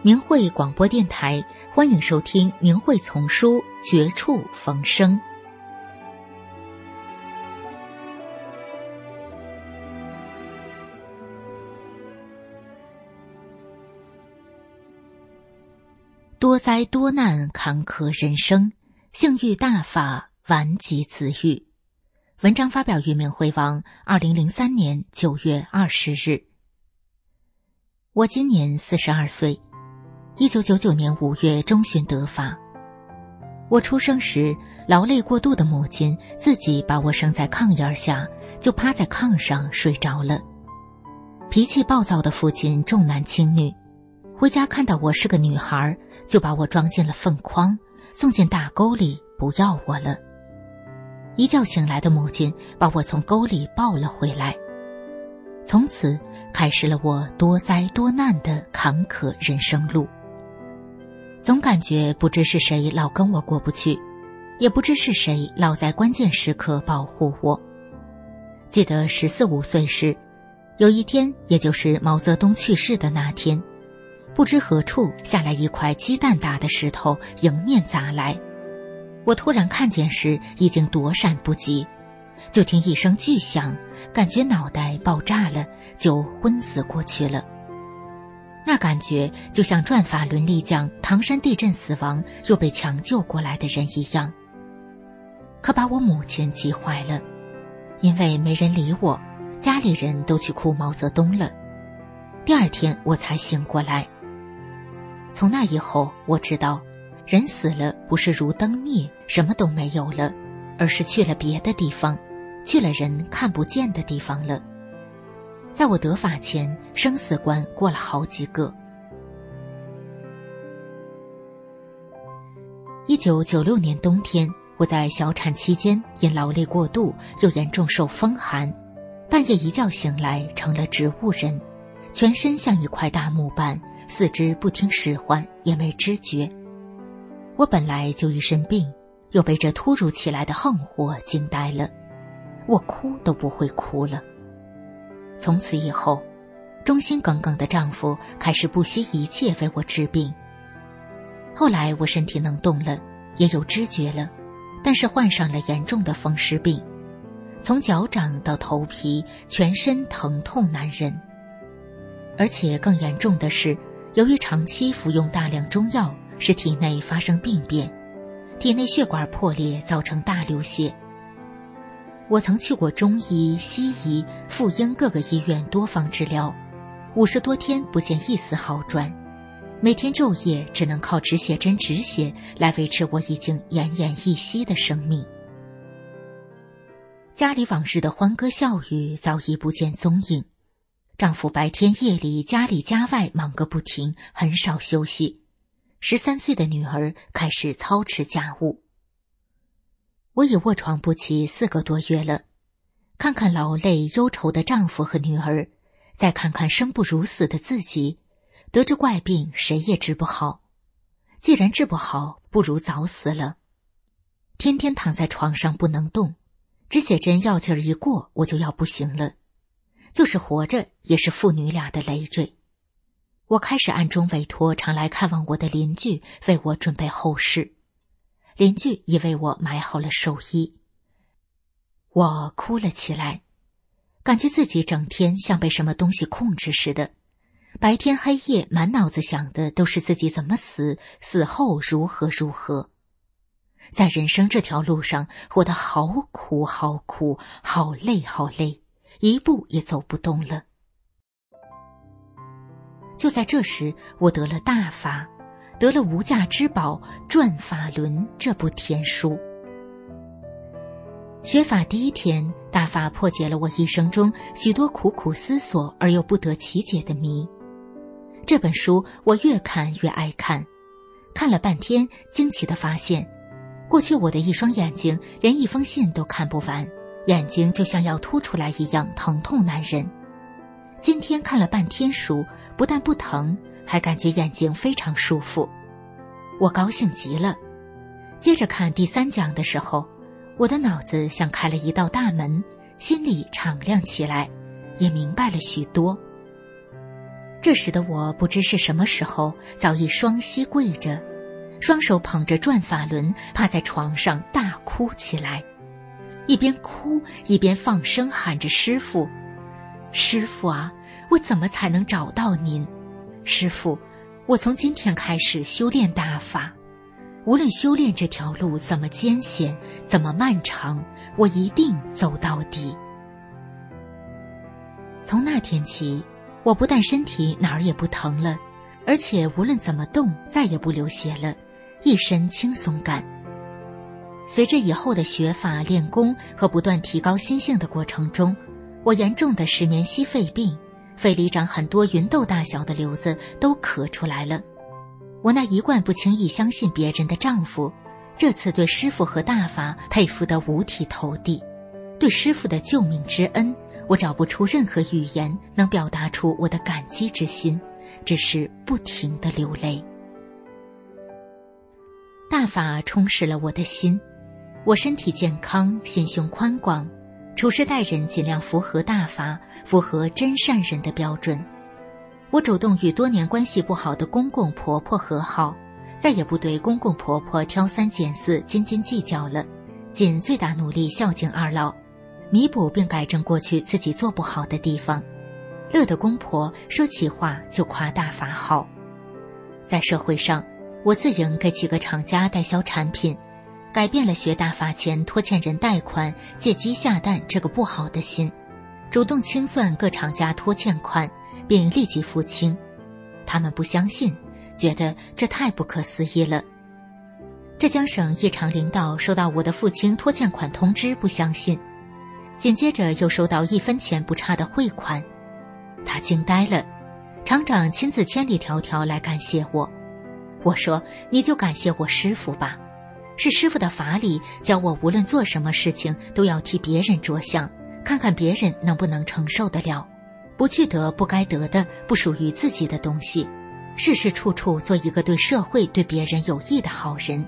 明慧广播电台，欢迎收听《明慧丛书·绝处逢生》。多灾多难坎坷人生，幸遇大法顽疾自愈。文章发表于明慧网，二零零三年九月二十日。我今年四十二岁。一九九九年五月中旬得法。我出生时劳累过度的母亲自己把我生在炕沿下，就趴在炕上睡着了。脾气暴躁的父亲重男轻女，回家看到我是个女孩，就把我装进了粪筐，送进大沟里不要我了。一觉醒来的母亲把我从沟里抱了回来，从此开始了我多灾多难的坎坷人生路。总感觉不知是谁老跟我过不去，也不知是谁老在关键时刻保护我。记得十四五岁时，有一天，也就是毛泽东去世的那天，不知何处下来一块鸡蛋大的石头迎面砸来，我突然看见时已经躲闪不及，就听一声巨响，感觉脑袋爆炸了，就昏死过去了。那感觉就像转法轮力将唐山地震死亡又被抢救过来的人一样。可把我母亲急坏了，因为没人理我，家里人都去哭毛泽东了。第二天我才醒过来。从那以后，我知道，人死了不是如灯灭，什么都没有了，而是去了别的地方，去了人看不见的地方了。在我得法前，生死关过了好几个。一九九六年冬天，我在小产期间因劳累过度，又严重受风寒，半夜一觉醒来成了植物人，全身像一块大木板，四肢不听使唤，也没知觉。我本来就一身病，又被这突如其来的横祸惊呆了，我哭都不会哭了。从此以后，忠心耿耿的丈夫开始不惜一切为我治病。后来我身体能动了，也有知觉了，但是患上了严重的风湿病，从脚掌到头皮，全身疼痛难忍。而且更严重的是，由于长期服用大量中药，使体内发生病变，体内血管破裂，造成大流血。我曾去过中医、西医、妇婴各个医院多方治疗，五十多天不见一丝好转，每天昼夜只能靠止血针止血来维持我已经奄奄一息的生命。家里往日的欢歌笑语早已不见踪影，丈夫白天夜里家里家外忙个不停，很少休息。十三岁的女儿开始操持家务。我已卧床不起四个多月了，看看劳累忧愁的丈夫和女儿，再看看生不如死的自己，得知怪病谁也治不好。既然治不好，不如早死了。天天躺在床上不能动，止血针药劲儿一过，我就要不行了。就是活着，也是父女俩的累赘。我开始暗中委托常来看望我的邻居为我准备后事。邻居已为我买好了寿衣。我哭了起来，感觉自己整天像被什么东西控制似的，白天黑夜满脑子想的都是自己怎么死，死后如何如何。在人生这条路上，活得好苦，好苦，好累，好累，一步也走不动了。就在这时，我得了大发。得了无价之宝《转法轮》这部天书。学法第一天，大法破解了我一生中许多苦苦思索而又不得其解的谜。这本书我越看越爱看，看了半天，惊奇的发现，过去我的一双眼睛连一封信都看不完，眼睛就像要凸出来一样疼痛难忍。今天看了半天书，不但不疼，还感觉眼睛非常舒服，我高兴极了。接着看第三讲的时候。我的脑子像开了一道大门，心里敞亮起来，也明白了许多。这时的我不知是什么时候，早已双膝跪着，双手捧着转法轮，趴在床上大哭起来，一边哭一边放声喊着：“师傅，师傅啊，我怎么才能找到您？师傅，我从今天开始修炼大法。”无论修炼这条路怎么艰险，怎么漫长，我一定走到底。从那天起，我不但身体哪儿也不疼了，而且无论怎么动，再也不流血了，一身轻松感。随着以后的学法练功和不断提高心性的过程中，我严重的失眠息肺病，肺里长很多芸豆大小的瘤子，都咳出来了。我那一贯不轻易相信别人的丈夫，这次对师傅和大法佩服得五体投地。对师傅的救命之恩，我找不出任何语言能表达出我的感激之心，只是不停的流泪。大法充实了我的心，我身体健康，心胸宽广，处事待人尽量符合大法，符合真善人的标准。我主动与多年关系不好的公公婆婆和好，再也不对公公婆婆挑三拣四、斤斤计较了，尽最大努力孝敬二老，弥补并改正过去自己做不好的地方。乐得公婆说起话就夸大法好。在社会上，我自营给几个厂家代销产品，改变了学大法前拖欠人贷款、借鸡下蛋这个不好的心，主动清算各厂家拖欠款。并立即付清，他们不相信，觉得这太不可思议了。浙江省一厂领导收到我的付清拖欠款通知，不相信，紧接着又收到一分钱不差的汇款，他惊呆了。厂长亲自千里迢迢来感谢我，我说：“你就感谢我师傅吧，是师傅的法理教我，无论做什么事情都要替别人着想，看看别人能不能承受得了。”不去得不该得的、不属于自己的东西，事事处处做一个对社会、对别人有益的好人。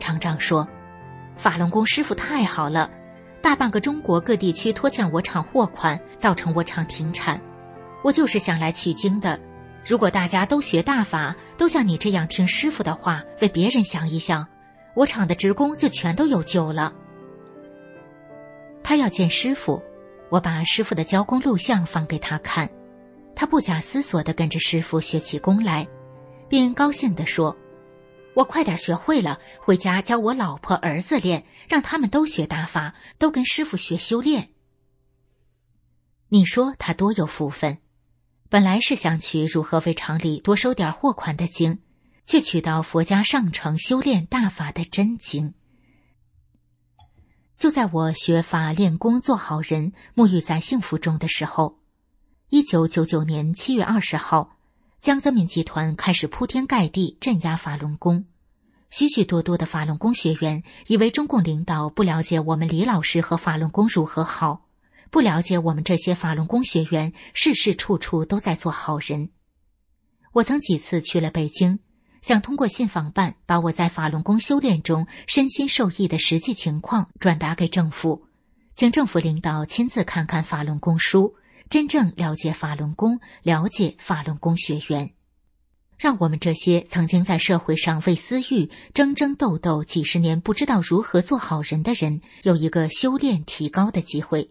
厂长说：“法轮功师傅太好了，大半个中国各地区拖欠我厂货款，造成我厂停产。我就是想来取经的。如果大家都学大法，都像你这样听师傅的话，为别人想一想，我厂的职工就全都有救了。”他要见师傅。我把师傅的教工录像放给他看，他不假思索地跟着师傅学起功来，并高兴地说：“我快点学会了，回家教我老婆儿子练，让他们都学打法，都跟师傅学修炼。”你说他多有福分！本来是想取如何为厂里多收点货款的经，却取到佛家上乘修炼大法的真经。就在我学法练功做好人、沐浴在幸福中的时候，一九九九年七月二十号，江泽民集团开始铺天盖地镇压法轮功。许许多多的法轮功学员以为中共领导不了解我们李老师和法轮功如何好，不了解我们这些法轮功学员事事处处都在做好人。我曾几次去了北京。想通过信访办把我在法轮功修炼中身心受益的实际情况转达给政府，请政府领导亲自看看法轮功书，真正了解法轮功，了解法轮功学员，让我们这些曾经在社会上为私欲争争斗斗几十年、不知道如何做好人的人，有一个修炼提高的机会，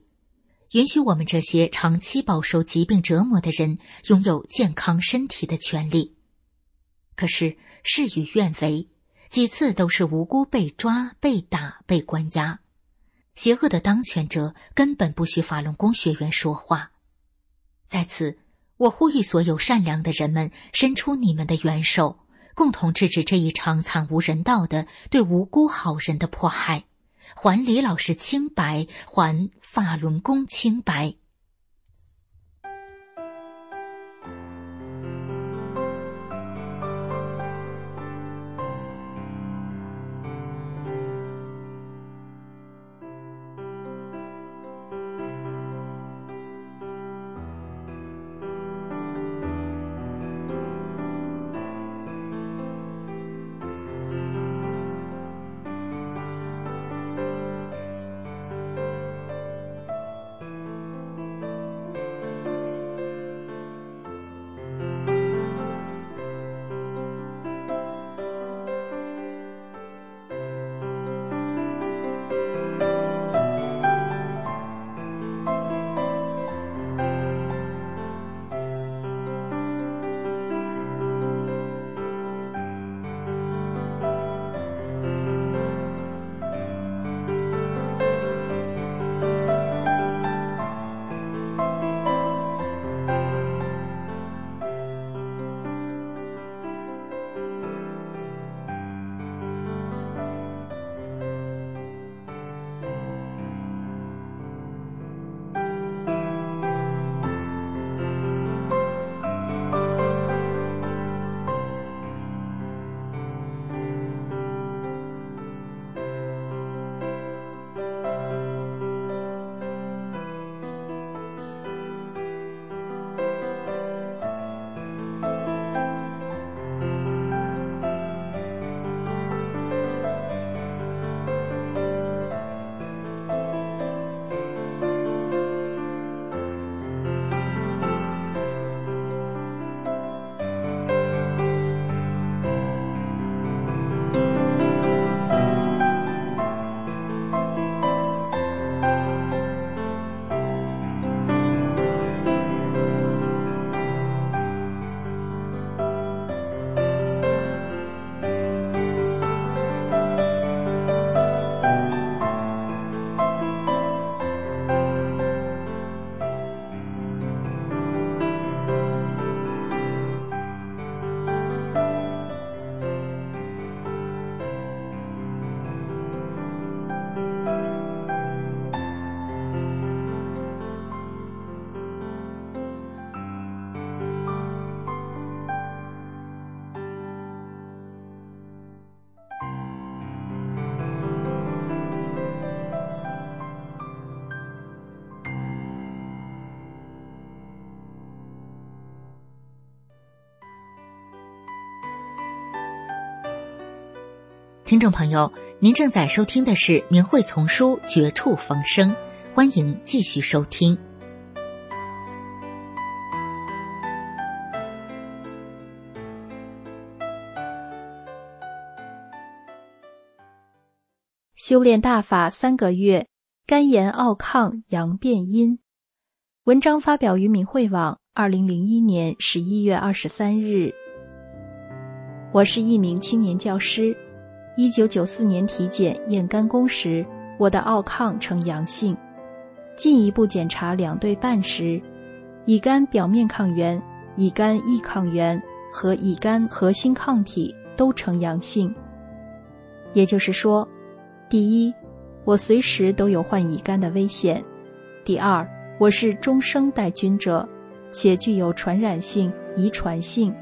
允许我们这些长期饱受疾病折磨的人拥有健康身体的权利。可是事与愿违，几次都是无辜被抓、被打、被关押。邪恶的当权者根本不许法轮功学员说话。在此，我呼吁所有善良的人们伸出你们的援手，共同制止这一场惨无人道的对无辜好人的迫害，还李老师清白，还法轮功清白。听众朋友，您正在收听的是《明慧丛书》《绝处逢生》，欢迎继续收听。修炼大法三个月，肝炎奥抗阳变阴。文章发表于明慧网，二零零一年十一月二十三日。我是一名青年教师。一九九四年体检验肝功时，我的奥抗呈阳性。进一步检查两对半时，乙肝表面抗原、乙肝异抗原和乙肝核心抗体都呈阳性。也就是说，第一，我随时都有患乙肝的危险；第二，我是终生带菌者，且具有传染性、遗传性。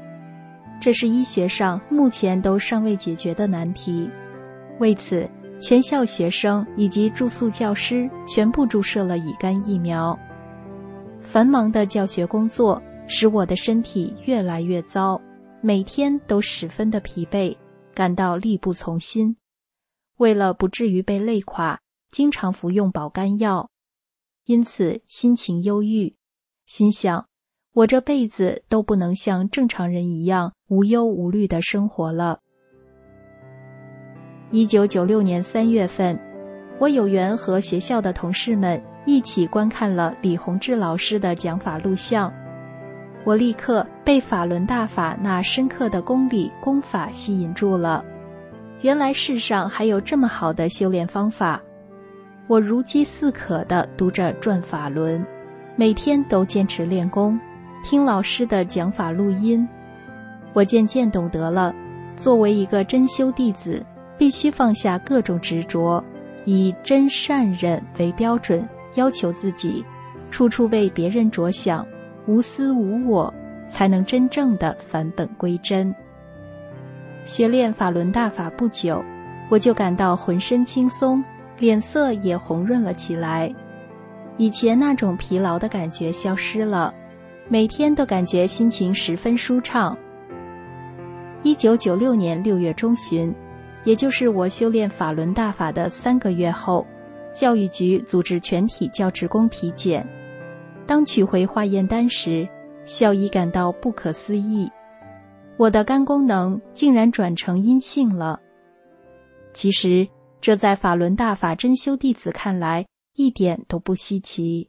这是医学上目前都尚未解决的难题。为此，全校学生以及住宿教师全部注射了乙肝疫苗。繁忙的教学工作使我的身体越来越糟，每天都十分的疲惫，感到力不从心。为了不至于被累垮，经常服用保肝药，因此心情忧郁，心想。我这辈子都不能像正常人一样无忧无虑的生活了。一九九六年三月份，我有缘和学校的同事们一起观看了李洪志老师的讲法录像，我立刻被法轮大法那深刻的功理功法吸引住了。原来世上还有这么好的修炼方法，我如饥似渴地读着转法轮，每天都坚持练功。听老师的讲法录音，我渐渐懂得了，作为一个真修弟子，必须放下各种执着，以真善忍为标准，要求自己，处处为别人着想，无私无我，才能真正的返本归真。学练法轮大法不久，我就感到浑身轻松，脸色也红润了起来，以前那种疲劳的感觉消失了，每天都感觉心情十分舒畅。一九九六年六月中旬，也就是我修炼法轮大法的三个月后，教育局组织全体教职工体检，当取回化验单时，校医感到不可思议。我的肝功能竟然转成阴性了。其实，这在法轮大法真修弟子看来一点都不稀奇。